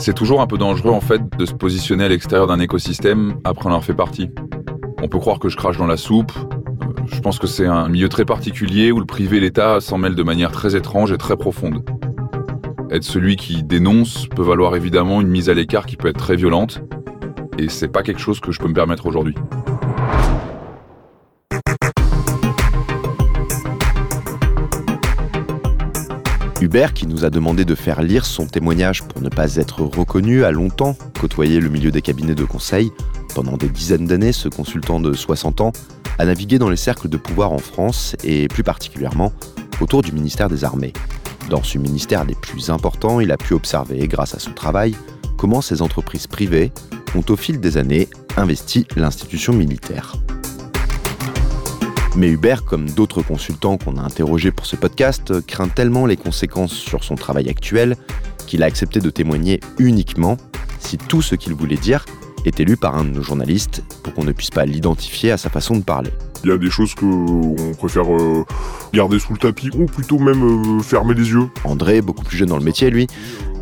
C'est toujours un peu dangereux en fait de se positionner à l'extérieur d'un écosystème après en avoir fait partie. On peut croire que je crache dans la soupe. Euh, je pense que c'est un milieu très particulier où le privé et l'État s'en mêlent de manière très étrange et très profonde. Être celui qui dénonce peut valoir évidemment une mise à l'écart qui peut être très violente, et c'est pas quelque chose que je peux me permettre aujourd'hui. Hubert, qui nous a demandé de faire lire son témoignage pour ne pas être reconnu, a longtemps côtoyé le milieu des cabinets de conseil. Pendant des dizaines d'années, ce consultant de 60 ans a navigué dans les cercles de pouvoir en France et plus particulièrement autour du ministère des Armées. Dans ce ministère des plus importants, il a pu observer, grâce à son travail, comment ces entreprises privées ont au fil des années investi l'institution militaire. Mais Hubert, comme d'autres consultants qu'on a interrogés pour ce podcast, craint tellement les conséquences sur son travail actuel qu'il a accepté de témoigner uniquement si tout ce qu'il voulait dire était lu par un de nos journalistes pour qu'on ne puisse pas l'identifier à sa façon de parler. Il y a des choses qu'on préfère euh, garder sous le tapis ou plutôt même euh, fermer les yeux. André, beaucoup plus jeune dans le métier, lui,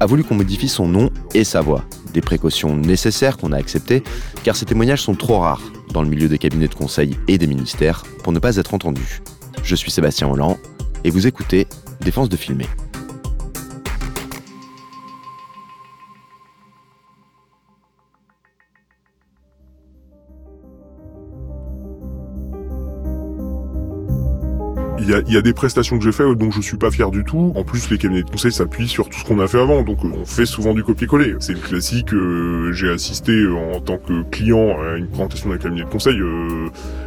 a voulu qu'on modifie son nom et sa voix. Des précautions nécessaires qu'on a acceptées, car ces témoignages sont trop rares dans le milieu des cabinets de conseil et des ministères pour ne pas être entendus. Je suis Sébastien Holland et vous écoutez Défense de filmer. Il y, a, des prestations que j'ai faites dont je suis pas fier du tout. En plus, les cabinets de conseil s'appuient sur tout ce qu'on a fait avant, donc euh, on fait souvent du copier-coller. C'est le classique. Euh, j'ai assisté euh, en tant que client à une présentation d'un cabinet de conseil.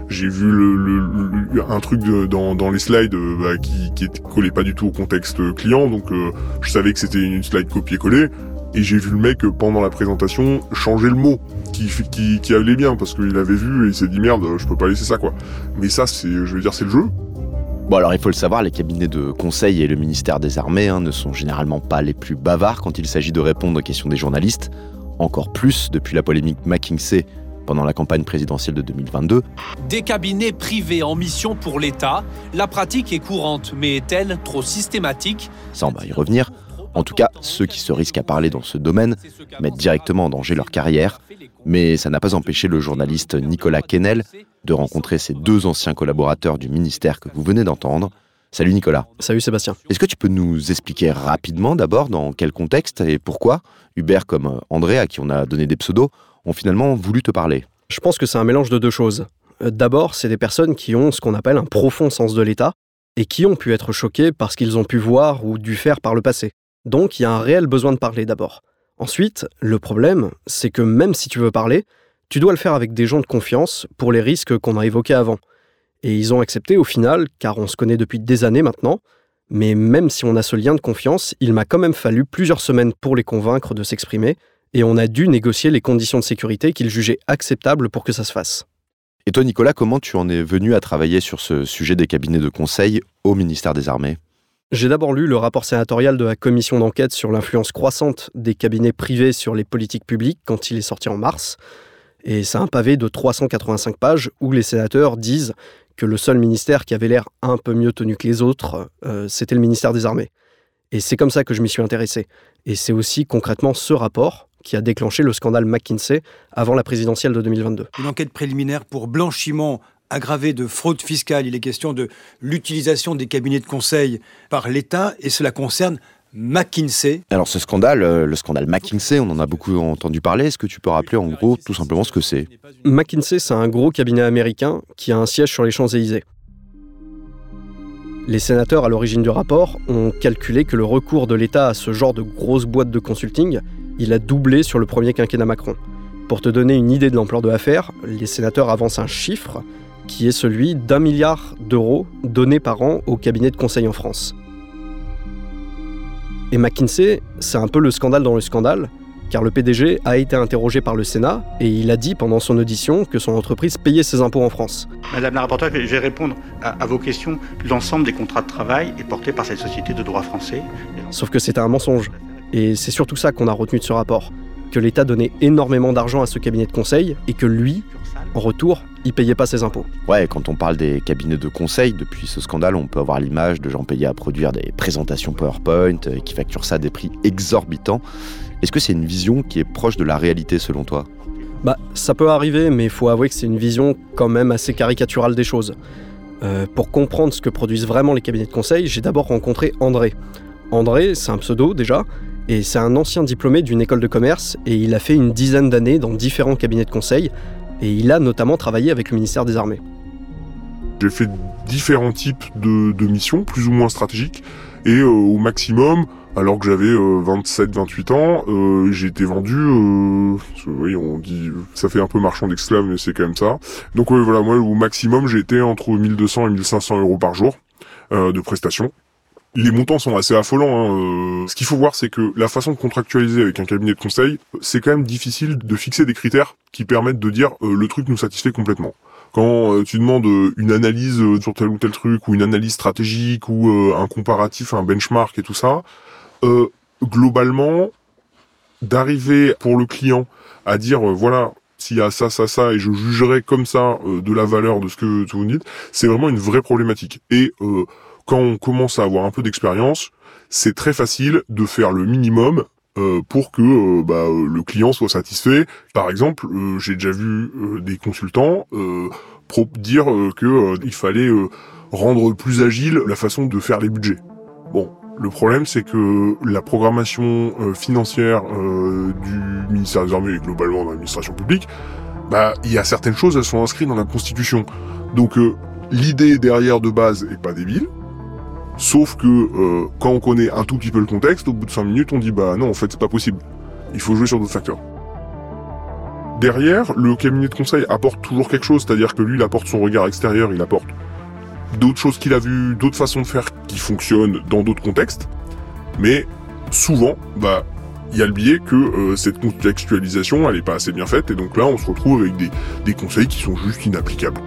j'ai vu le, un truc dans, les slides bah, qui, qui collait pas du tout au contexte client, donc je savais que c'était une slide copier-coller. Et j'ai vu le mec pendant la présentation changer le mot qui, qui, qui allait bien parce qu'il avait vu et il s'est dit merde, je peux pas laisser ça quoi. Mais ça, c'est, je veux dire, c'est le jeu. Bon alors il faut le savoir, les cabinets de conseil et le ministère des Armées hein, ne sont généralement pas les plus bavards quand il s'agit de répondre aux questions des journalistes, encore plus depuis la polémique McKinsey pendant la campagne présidentielle de 2022. Des cabinets privés en mission pour l'État, la pratique est courante, mais est-elle trop systématique? Ça, on va y revenir. En tout cas, ceux qui se risquent à parler dans ce domaine mettent directement en danger leur carrière, mais ça n'a pas empêché le journaliste Nicolas Kennel de rencontrer ses deux anciens collaborateurs du ministère que vous venez d'entendre. Salut Nicolas. Salut Sébastien. Est-ce que tu peux nous expliquer rapidement d'abord dans quel contexte et pourquoi Hubert comme André, à qui on a donné des pseudos, ont finalement voulu te parler? Je pense que c'est un mélange de deux choses. Euh, d'abord, c'est des personnes qui ont ce qu'on appelle un profond sens de l'État et qui ont pu être choquées par ce qu'ils ont pu voir ou dû faire par le passé. Donc il y a un réel besoin de parler d'abord. Ensuite, le problème, c'est que même si tu veux parler, tu dois le faire avec des gens de confiance pour les risques qu'on a évoqués avant. Et ils ont accepté au final, car on se connaît depuis des années maintenant, mais même si on a ce lien de confiance, il m'a quand même fallu plusieurs semaines pour les convaincre de s'exprimer, et on a dû négocier les conditions de sécurité qu'ils jugeaient acceptables pour que ça se fasse. Et toi Nicolas, comment tu en es venu à travailler sur ce sujet des cabinets de conseil au ministère des Armées? J'ai d'abord lu le rapport sénatorial de la commission d'enquête sur l'influence croissante des cabinets privés sur les politiques publiques quand il est sorti en mars. Et c'est un pavé de 385 pages où les sénateurs disent que le seul ministère qui avait l'air un peu mieux tenu que les autres, euh, c'était le ministère des Armées. Et c'est comme ça que je m'y suis intéressé. Et c'est aussi concrètement ce rapport qui a déclenché le scandale McKinsey avant la présidentielle de 2022. Une enquête préliminaire pour blanchiment aggravé de fraude fiscale. Il est question de l'utilisation des cabinets de conseil par l'État et cela concerne McKinsey. Alors ce scandale, euh, le scandale McKinsey, on en a beaucoup entendu parler. Est-ce que tu peux rappeler en gros tout simplement ce que c'est? McKinsey, c'est un gros cabinet américain qui a un siège sur les Champs-Élysées. Les sénateurs à l'origine du rapport ont calculé que le recours de l'État à ce genre de grosses boîtes de consulting, il a doublé sur le premier quinquennat Macron. Pour te donner une idée de l'ampleur de l'affaire, les sénateurs avancent un chiffre qui est celui d'un milliard d'euros donnés par an au cabinet de conseil en France. Et McKinsey, c'est un peu le scandale dans le scandale, car le PDG a été interrogé par le Sénat et il a dit pendant son audition que son entreprise payait ses impôts en France. Madame la rapporteure, je vais répondre à, vos questions. L'ensemble des contrats de travail est porté par cette société de droit français. Sauf que c'était un mensonge. Et c'est surtout ça qu'on a retenu de ce rapport, que l'État donnait énormément d'argent à ce cabinet de conseil et que lui, en retour, il payait pas ses impôts. Ouais, quand on parle des cabinets de conseil, depuis ce scandale, on peut avoir l'image de gens payés à produire des présentations PowerPoint euh, qui facturent ça à des prix exorbitants. Est-ce que c'est une vision qui est proche de la réalité selon toi? Bah, ça peut arriver, mais il faut avouer que c'est une vision quand même assez caricaturale des choses. Euh, pour comprendre ce que produisent vraiment les cabinets de conseil, j'ai d'abord rencontré André. André, c'est un pseudo déjà, et c'est un ancien diplômé d'une école de commerce, et il a fait une dizaine d'années dans différents cabinets de conseil, et il a notamment travaillé avec le ministère des Armées. J'ai fait différents types de, missions, plus ou moins stratégiques, et euh, au maximum, alors que j'avais 27-28 euh, ans, euh, j'ai été vendu, oui, on dit, ça fait un peu marchand d'esclaves, mais c'est quand même ça. Donc voilà, moi au maximum, j'ai été entre 1200 et 1500 euros par jour de prestations. Les montants sont assez affolants. Hein. Ce qu'il faut voir, c'est que la façon de contractualiser avec un cabinet de conseil, c'est quand même difficile de fixer des critères qui permettent de dire euh, le truc nous satisfait complètement. Quand euh, tu demandes euh, une analyse sur tel ou tel truc, ou une analyse stratégique, ou un comparatif, un benchmark et tout ça, globalement, d'arriver pour le client à dire voilà s'il y a ça, ça, ça, et je jugerai comme ça de la valeur de ce que vous dites, c'est vraiment une vraie problématique. Et quand on commence à avoir un peu d'expérience, c'est très facile de faire le minimum euh, pour que euh, bah, euh, le client soit satisfait. Par exemple, j'ai déjà vu des consultants dire que il fallait rendre plus agile la façon de faire les budgets. Bon, le problème c'est que la programmation financière du ministère des Armées et globalement dans l'administration publique, bah il y a certaines choses, elles sont inscrites dans la Constitution. Donc l'idée derrière de base est pas débile, Sauf que euh, quand on connaît un tout petit peu le contexte, au bout de 5 minutes, on dit bah non, en fait, c'est pas possible. Il faut jouer sur d'autres facteurs. Derrière, le cabinet de conseil apporte toujours quelque chose, c'est-à-dire que lui, il apporte son regard extérieur, il apporte d'autres choses qu'il a vues, d'autres façons de faire qui fonctionnent dans d'autres contextes. Mais souvent, bah, il y a le biais que euh, cette contextualisation, elle est pas assez bien faite, et donc là, on se retrouve avec des conseils qui sont juste inapplicables.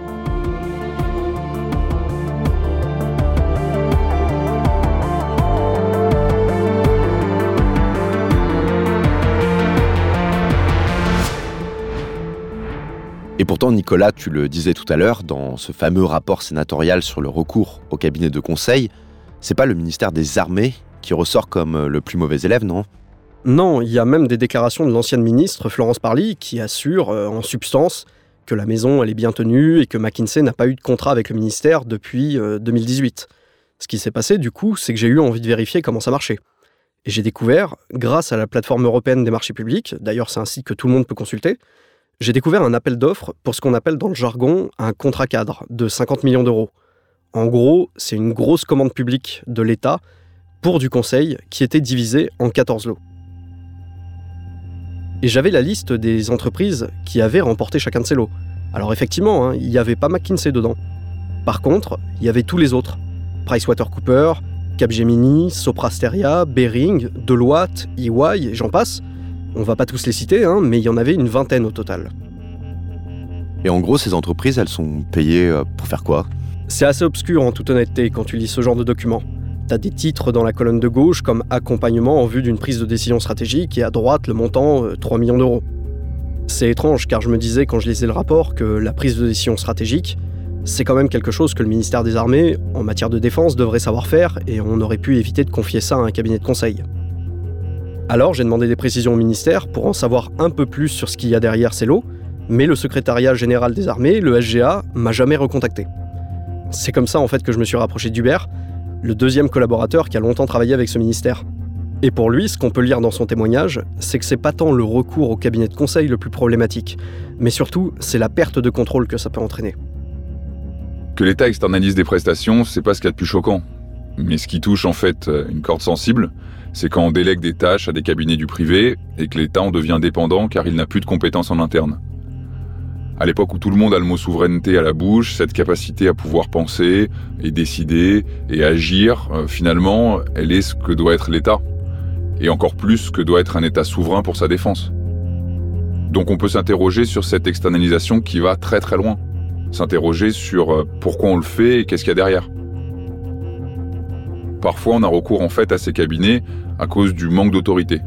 Et pourtant, Nicolas, tu le disais tout à l'heure, dans ce fameux rapport sénatorial sur le recours au cabinet de conseil, c'est pas le ministère des Armées qui ressort comme euh, le plus mauvais élève, non? Non, il y a même des déclarations de l'ancienne ministre Florence Parly qui assure, euh, en substance, que la maison elle est bien tenue et que McKinsey n'a pas eu de contrat avec le ministère depuis 2018. Euh, Ce qui s'est passé, du coup, c'est que j'ai eu envie de vérifier comment ça marchait. Et j'ai découvert, grâce à la plateforme européenne des marchés publics, d'ailleurs c'est un site que tout le monde peut consulter, j'ai découvert un appel d'offres pour ce qu'on appelle dans le jargon un contrat cadre de 50 millions d'euros. En gros, c'est une grosse commande publique de l'État pour du conseil qui était divisée en 14 lots. Et j'avais la liste des entreprises qui avaient remporté chacun de ces lots. Alors effectivement, hein, il n'y avait pas McKinsey dedans. Par contre, il y avait tous les autres. PricewaterhouseCoopers, Capgemini, Soprasteria, Bering, Deloitte, EY, et j'en passe. On va pas tous les citer, hein, mais il y en avait une vingtaine au total. Et en gros, ces entreprises, elles sont payées euh, pour faire quoi? C'est assez obscur en toute honnêteté quand tu lis ce genre de documents. T'as des titres dans la colonne de gauche comme accompagnement en vue d'une prise de décision stratégique et à droite le montant 3 euh, millions d'euros. C'est étrange car je me disais quand je lisais le rapport que la prise de décision stratégique, c'est quand même quelque chose que le ministère des Armées, en matière de défense, devrait savoir faire et on aurait pu éviter de confier ça à un cabinet de conseil. Alors j'ai demandé des précisions au ministère pour en savoir un peu plus sur ce qu'il y a derrière ces lots, mais le secrétariat général des armées, le SGA, m'a jamais recontacté. C'est comme ça en fait que je me suis rapproché d'Hubert, le deuxième collaborateur qui a longtemps travaillé avec ce ministère. Et pour lui, ce qu'on peut lire dans son témoignage, c'est que c'est pas tant le recours au cabinet de conseil le plus problématique, mais surtout c'est la perte de contrôle que ça peut entraîner. Que l'État externalise des prestations, c'est pas ce qu'il y a de plus choquant. Mais ce qui touche en fait une corde sensible, c'est quand on délègue des tâches à des cabinets du privé et que l'État en devient dépendant car il n'a plus de compétences en interne. À l'époque où tout le monde a le mot souveraineté à la bouche, cette capacité à pouvoir penser et décider et agir, euh, finalement, elle est ce que doit être l'État. et encore plus que doit être un État souverain pour sa défense. Donc on peut s'interroger sur cette externalisation qui va très très loin. S'interroger sur euh, pourquoi on le fait et qu'est-ce qu'il y a derrière. Parfois on a recours en fait à ces cabinets à cause du manque d'autorité.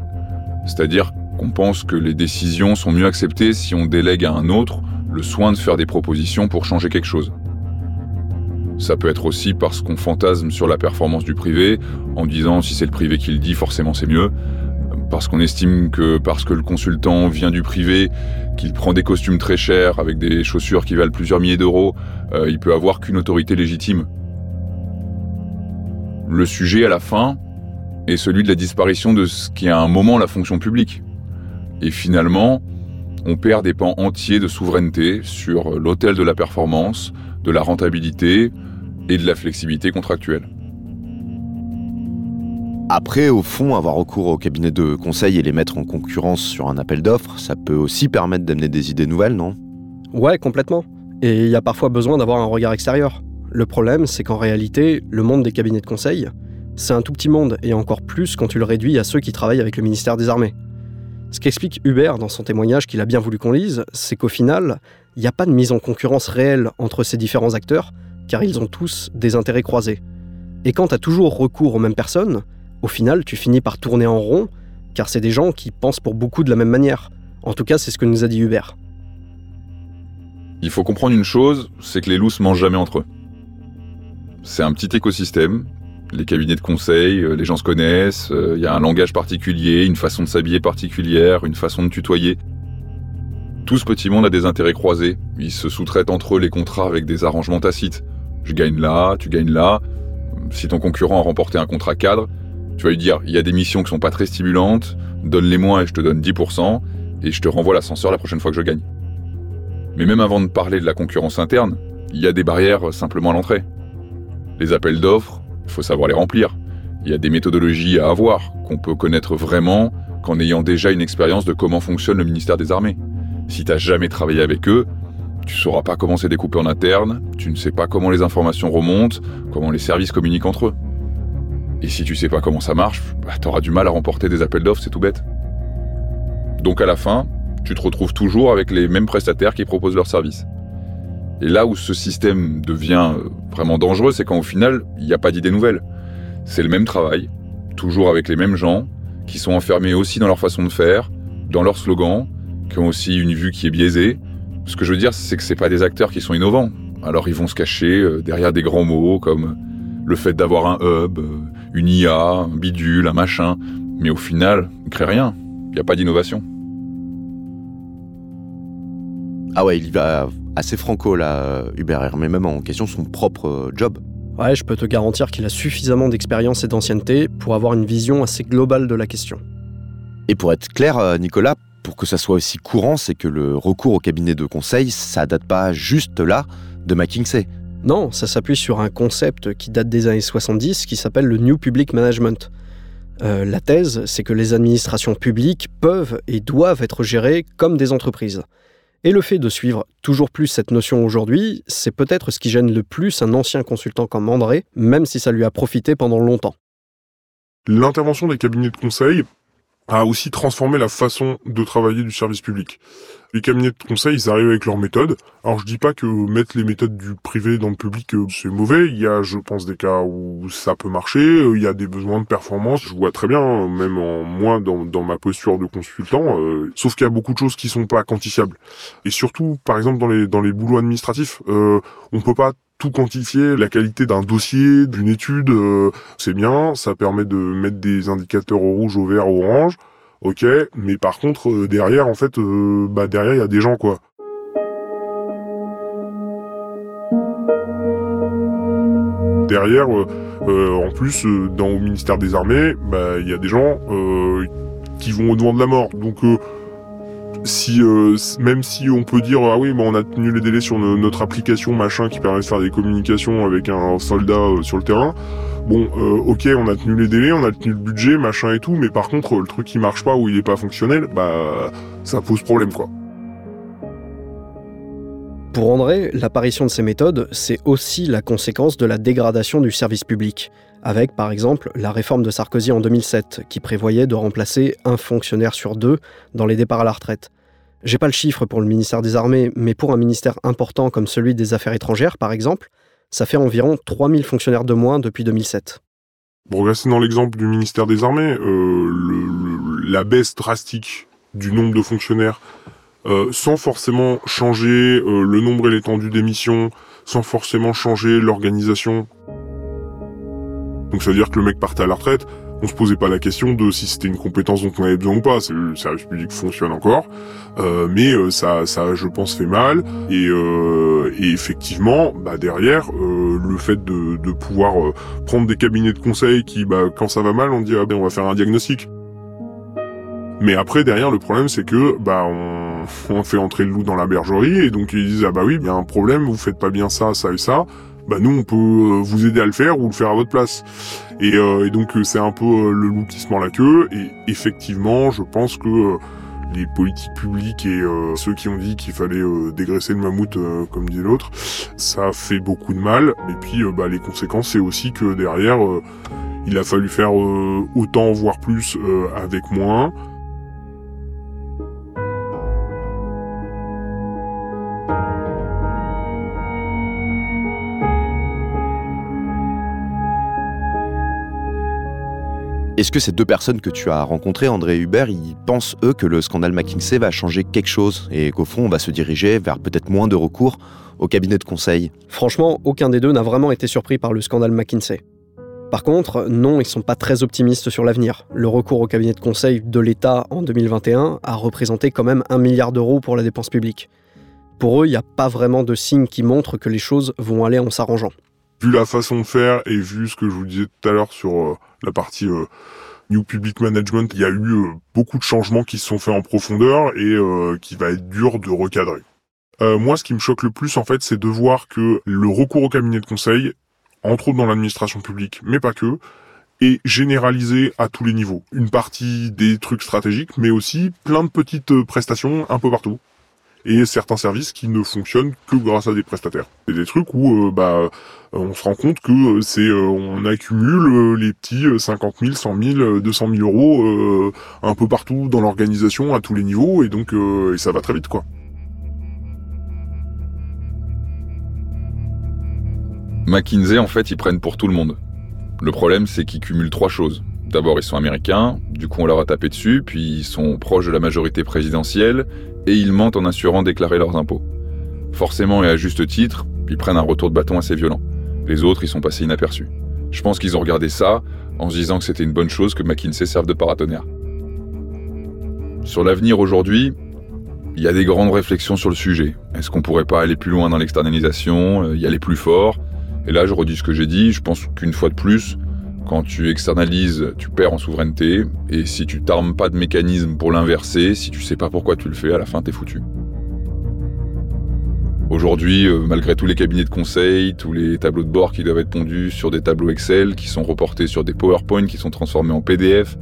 C'est-à-dire qu'on pense que les décisions sont mieux acceptées si on délègue à un autre le soin de faire des propositions pour changer quelque chose. Ça peut être aussi parce qu'on fantasme sur la performance du privé, en disant si c'est le privé qui le dit, forcément c'est mieux. Parce qu'on estime que parce que le consultant vient du privé, qu'il prend des costumes très chers avec des chaussures qui valent plusieurs milliers d'euros, euh, il peut avoir qu'une autorité légitime. Le sujet à la fin est celui de la disparition de ce qui est à un moment la fonction publique. Et finalement, on perd des pans entiers de souveraineté sur l'autel de la performance, de la rentabilité, et de la flexibilité contractuelle. Après, au fond, avoir recours au cabinet de conseil et les mettre en concurrence sur un appel d'offres, ça peut aussi permettre d'amener des idées nouvelles, non? Ouais, complètement. Et il y a parfois besoin d'avoir un regard extérieur. Le problème, c'est qu'en réalité, le monde des cabinets de conseil, c'est un tout petit monde, et encore plus quand tu le réduis à ceux qui travaillent avec le ministère des Armées. Ce qu'explique Hubert dans son témoignage qu'il a bien voulu qu'on lise, c'est qu'au final, il n'y a pas de mise en concurrence réelle entre ces différents acteurs, car ils ont tous des intérêts croisés. Et quand tu as toujours recours aux mêmes personnes, au final, tu finis par tourner en rond, car c'est des gens qui pensent pour beaucoup de la même manière. En tout cas, c'est ce que nous a dit Hubert. Il faut comprendre une chose, c'est que les loups se mangent jamais entre eux. C'est un petit écosystème. Les cabinets de conseil, euh, les gens se connaissent, euh, il y a un langage particulier, une façon de s'habiller particulière, une façon de tutoyer. Tout ce petit monde a des intérêts croisés. Ils se sous-traitent entre eux les contrats avec des arrangements tacites. Je gagne là, tu gagnes là. Si ton concurrent a remporté un contrat cadre, tu vas lui dire il y a des missions qui sont pas très stimulantes, donne-les moi et je te donne 10%, et je te renvoie l'ascenseur la prochaine fois que je gagne. Mais même avant de parler de la concurrence interne, il y a des barrières simplement à l'entrée. Les appels d'offres, il faut savoir les remplir. Il y a des méthodologies à avoir qu'on peut connaître vraiment qu'en ayant déjà une expérience de comment fonctionne le ministère des Armées. Si tu n'as jamais travaillé avec eux, tu sauras pas comment c'est découpé en interne, tu ne sais pas comment les informations remontent, comment les services communiquent entre eux. Et si tu sais pas comment ça marche, bah, tu auras du mal à remporter des appels d'offres, c'est tout bête. Donc à la fin, tu te retrouves toujours avec les mêmes prestataires qui proposent leurs services. Et là où ce système devient euh, vraiment dangereux, c'est quand au final, il n'y a pas d'idée nouvelle. C'est le même travail, toujours avec les mêmes gens, qui sont enfermés aussi dans leur façon de faire, dans leurs slogans, qui ont aussi une vue qui est biaisée, ce que je veux dire, c'est que c'est pas des acteurs qui sont innovants. Alors ils vont se cacher euh, derrière des grands mots comme le fait d'avoir un hub, euh, une IA, un bidule, un machin. Mais au final, ils créent rien. Il n'y a pas d'innovation. Ah ouais, il va assez franco là, Hubert mais même en question son propre euh, job. Ouais, je peux te garantir qu'il a suffisamment d'expérience et d'ancienneté pour avoir une vision assez globale de la question. Et pour être clair, Nicolas, pour que ça soit aussi courant, c'est que le recours au cabinet de conseil, ça date pas juste là de McKinsey. Non, ça s'appuie sur un concept qui date des années 70 qui s'appelle le New Public Management. Euh, la thèse, c'est que les administrations publiques peuvent et doivent être gérées comme des entreprises. Et le fait de suivre toujours plus cette notion aujourd'hui, c'est peut-être ce qui gêne le plus un ancien consultant comme André, même si ça lui a profité pendant longtemps. L'intervention des cabinets de conseil, a aussi transformé la façon de travailler du service public. Les cabinets de conseil, ils arrivent avec leurs méthodes. Alors je dis pas que mettre les méthodes du privé dans le public, euh, c'est mauvais. Il y a, je pense, des cas où ça peut marcher. Euh, il y a des besoins de performance. Je vois très bien, même en moins dans, dans ma posture de consultant. Euh, sauf qu'il y a beaucoup de choses qui sont pas quantifiables. Et surtout, par exemple, dans les dans les boulots administratifs, euh, on peut pas tout quantifier, la qualité d'un dossier, d'une étude, euh, c'est bien, ça permet de mettre des indicateurs au rouge, au vert, au orange, ok, mais par contre, euh, derrière, en fait, euh, bah derrière, il y a des gens, quoi. Derrière, en plus, dans le ministère des Armées, bah il y a des gens qui vont au devant de la mort, donc si euh, même si on peut dire ah oui mais on a tenu les délais sur notre application machin qui permet de faire des communications avec un soldat euh, sur le terrain bon euh, ok on a tenu les délais on a tenu le budget machin et tout mais par contre le truc qui marche pas ou il est pas fonctionnel bah ça pose problème quoi Pour André, l'apparition de ces méthodes, c'est aussi la conséquence de la dégradation du service public, avec par exemple la réforme de Sarkozy en 2007, qui prévoyait de remplacer un fonctionnaire sur deux dans les départs à la retraite. J'ai pas le chiffre pour le ministère des Armées, mais pour un ministère important comme celui des Affaires étrangères, par exemple, ça fait environ 3000 fonctionnaires de moins depuis 2007. Pour rester dans l'exemple du ministère des Armées, euh, la baisse drastique du nombre de fonctionnaires, euh, sans forcément changer euh, le nombre et l'étendue des missions, sans forcément changer l'organisation. Donc ça veut dire que le mec partait à la retraite, on se posait pas la question de si c'était une compétence dont on avait besoin ou pas. Le service public fonctionne encore, euh, mais euh, ça, ça, je pense, fait mal. Et, euh, effectivement, bah derrière, le fait de, pouvoir prendre des cabinets de conseil qui, bah, quand ça va mal, on dit ah ben on va faire un diagnostic. Mais après, derrière, le problème, c'est que bah on, on fait entrer le loup dans la bergerie et donc ils disent ah bah oui, il y a un problème, vous faites pas bien ça, ça et ça bah nous on peut euh, vous aider à le faire ou le faire à votre place. Et, euh, donc euh, c'est un peu le loup qui se mord la queue. Et effectivement, je pense que les politiques publiques et ceux qui ont dit qu'il fallait dégraisser le mammouth, comme dit l'autre, ça fait beaucoup de mal. Et puis bah, les conséquences, c'est aussi que derrière, il a fallu faire autant, voire plus, avec moins. Est-ce que ces deux personnes que tu as rencontrées, André et Hubert, ils pensent, eux, que le scandale McKinsey va changer quelque chose et qu'au fond, on va se diriger vers peut-être moins de recours au cabinet de conseil? Franchement, aucun des deux n'a vraiment été surpris par le scandale McKinsey. Par contre, non, ils sont pas très optimistes sur l'avenir. Le recours au cabinet de conseil de l'État en 2021 a représenté quand même un milliard d'euros pour la dépense publique. Pour eux, il n'y a pas vraiment de signe qui montrent que les choses vont aller en s'arrangeant vu la façon de faire et vu ce que je vous disais tout à l'heure sur euh, la partie euh, New Public Management, il y a eu euh, beaucoup de changements qui se sont faits en profondeur et qui va être dur de recadrer. moi, ce qui me choque le plus, en fait, c'est de voir que le recours au cabinet de conseil, entre autres dans l'administration publique, mais pas que, est généralisé à tous les niveaux. Une partie des trucs stratégiques, mais aussi plein de petites prestations un peu partout et certains services qui ne fonctionnent que grâce à des prestataires. C'est des trucs où euh, bah on se rend compte que c'est euh, on accumule euh, les petits 50 000, 100 000, 200 000 euros un peu partout dans l'organisation à tous les niveaux et donc et ça va très vite quoi. McKinsey en fait ils prennent pour tout le monde. Le problème c'est qu'ils cumulent trois choses. D'abord, ils sont américains, du coup on leur a tapé dessus, puis ils sont proches de la majorité présidentielle, et ils mentent en assurant déclarer leurs impôts. Forcément et à juste titre, ils prennent un retour de bâton assez violent. Les autres, ils sont passés inaperçus. Je pense qu'ils ont regardé ça en se disant que c'était une bonne chose que McKinsey serve de paratonnerre. Sur l'avenir aujourd'hui, il y a des grandes réflexions sur le sujet. Est-ce qu'on pourrait pas aller plus loin dans l'externalisation, euh, y aller plus fort? Et là, je redis ce que j'ai dit, je pense qu'une fois de plus, quand tu externalises, tu perds en souveraineté, et si tu t'armes pas de mécanisme pour l'inverser, si tu sais pas pourquoi tu le fais, à la fin t'es foutu. Aujourd'hui, euh, malgré tous les cabinets de conseil, tous les tableaux de bord qui doivent être pondus sur des tableaux Excel, qui sont reportés sur des PowerPoint, qui sont transformés en PDF,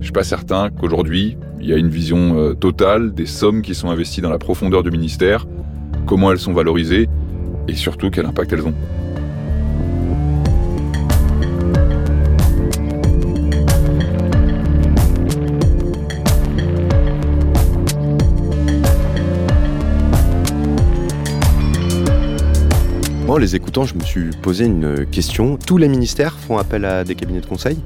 je suis pas certain qu'aujourd'hui, il y a une vision euh, totale des sommes qui sont investies dans la profondeur du ministère, comment elles sont valorisées, et surtout quel impact elles ont. Les écoutants, je me suis posé une question. Tous les ministères font appel à des cabinets de conseil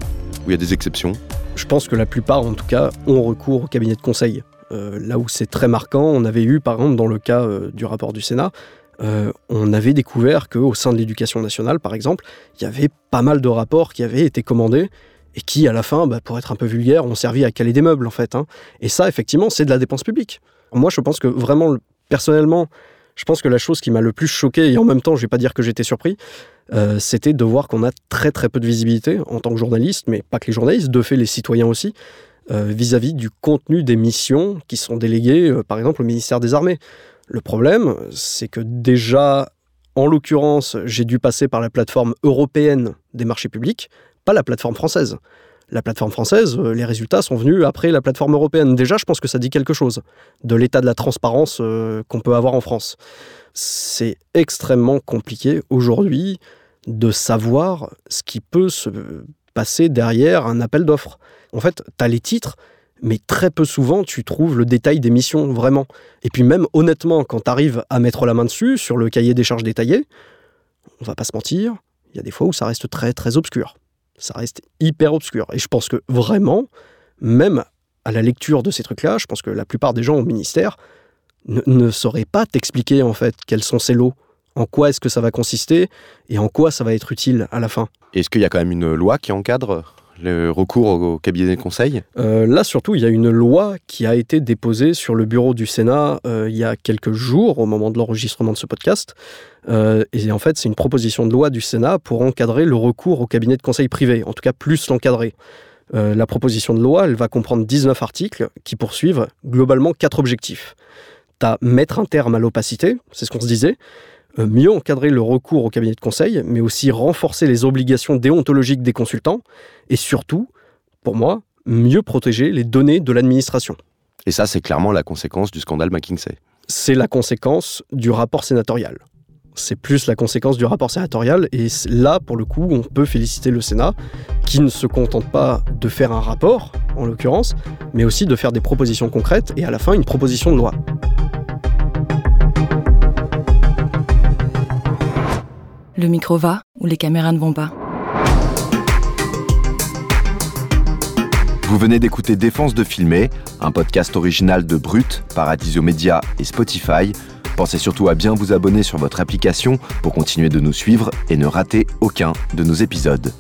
Ou il y a des exceptions? Je pense que la plupart, en tout cas, ont recours au cabinet de conseil. Euh, là où c'est très marquant, on avait eu, par exemple, dans le cas euh, du rapport du Sénat, euh, on avait découvert qu'au sein de l'éducation nationale, par exemple, il y avait pas mal de rapports qui avaient été commandés et qui, à la fin, bah, pour être un peu vulgaire, ont servi à caler des meubles, en fait. Hein. Et ça, effectivement, c'est de la dépense publique. Moi, je pense que vraiment, personnellement, je pense que la chose qui m'a le plus choqué, et en même temps, je vais pas dire que j'étais surpris, euh, c'était de voir qu'on a très très peu de visibilité en tant que journaliste, mais pas que les journalistes, de fait les citoyens aussi, euh, vis-à-vis du contenu des missions qui sont déléguées, euh, par exemple, au ministère des Armées. Le problème, c'est que déjà, en l'occurrence, j'ai dû passer par la plateforme européenne des marchés publics, pas la plateforme française. La plateforme française, les résultats sont venus après la plateforme européenne. Déjà, je pense que ça dit quelque chose de l'état de la transparence qu'on peut avoir en France c'est extrêmement compliqué aujourd'hui de savoir ce qui peut se passer derrière un appel d'offres. En fait, tu as les titres, mais très peu souvent tu trouves le détail des missions vraiment. Et puis même honnêtement, quand tu arrives à mettre la main dessus sur le cahier des charges détaillé, on va pas se mentir, il y a des fois où ça reste très très obscur. Ça reste hyper obscur. Et je pense que vraiment, même à la lecture de ces trucs-là, je pense que la plupart des gens au ministère ne, sauraient pas t'expliquer en fait quels sont ces lots, en quoi est-ce que ça va consister et en quoi ça va être utile à la fin. Est-ce qu'il y a quand même une loi qui encadre le recours au cabinet de conseil Euh, là, surtout, il y a une loi qui a été déposée sur le bureau du Sénat euh, il y a quelques jours, au moment de l'enregistrement de ce podcast. Euh, et en fait, c'est une proposition de loi du Sénat pour encadrer le recours au cabinet de conseil privé, en tout cas plus l'encadrer. La proposition de loi, elle va comprendre 19 articles qui poursuivent globalement quatre objectifs. T'as mettre un terme à l'opacité, c'est ce qu'on se disait, mieux encadrer le recours au cabinet de conseil, mais aussi renforcer les obligations déontologiques des consultants, et surtout, pour moi, mieux protéger les données de l'administration. Et ça, c'est clairement la conséquence du scandale McKinsey. C'est la conséquence du rapport sénatorial. C'est plus la conséquence du rapport sénatorial, et là, pour le coup, on peut féliciter le Sénat, qui ne se contente pas de faire un rapport, en l'occurrence, mais aussi de faire des propositions concrètes, et à la fin, une proposition de loi. Le micro va ou les caméras ne vont pas Vous venez d'écouter Défense de filmer, un podcast original de Brut, Paradiso Media et Spotify. Pensez surtout à bien vous abonner sur votre application pour continuer de nous suivre et ne rater aucun de nos épisodes.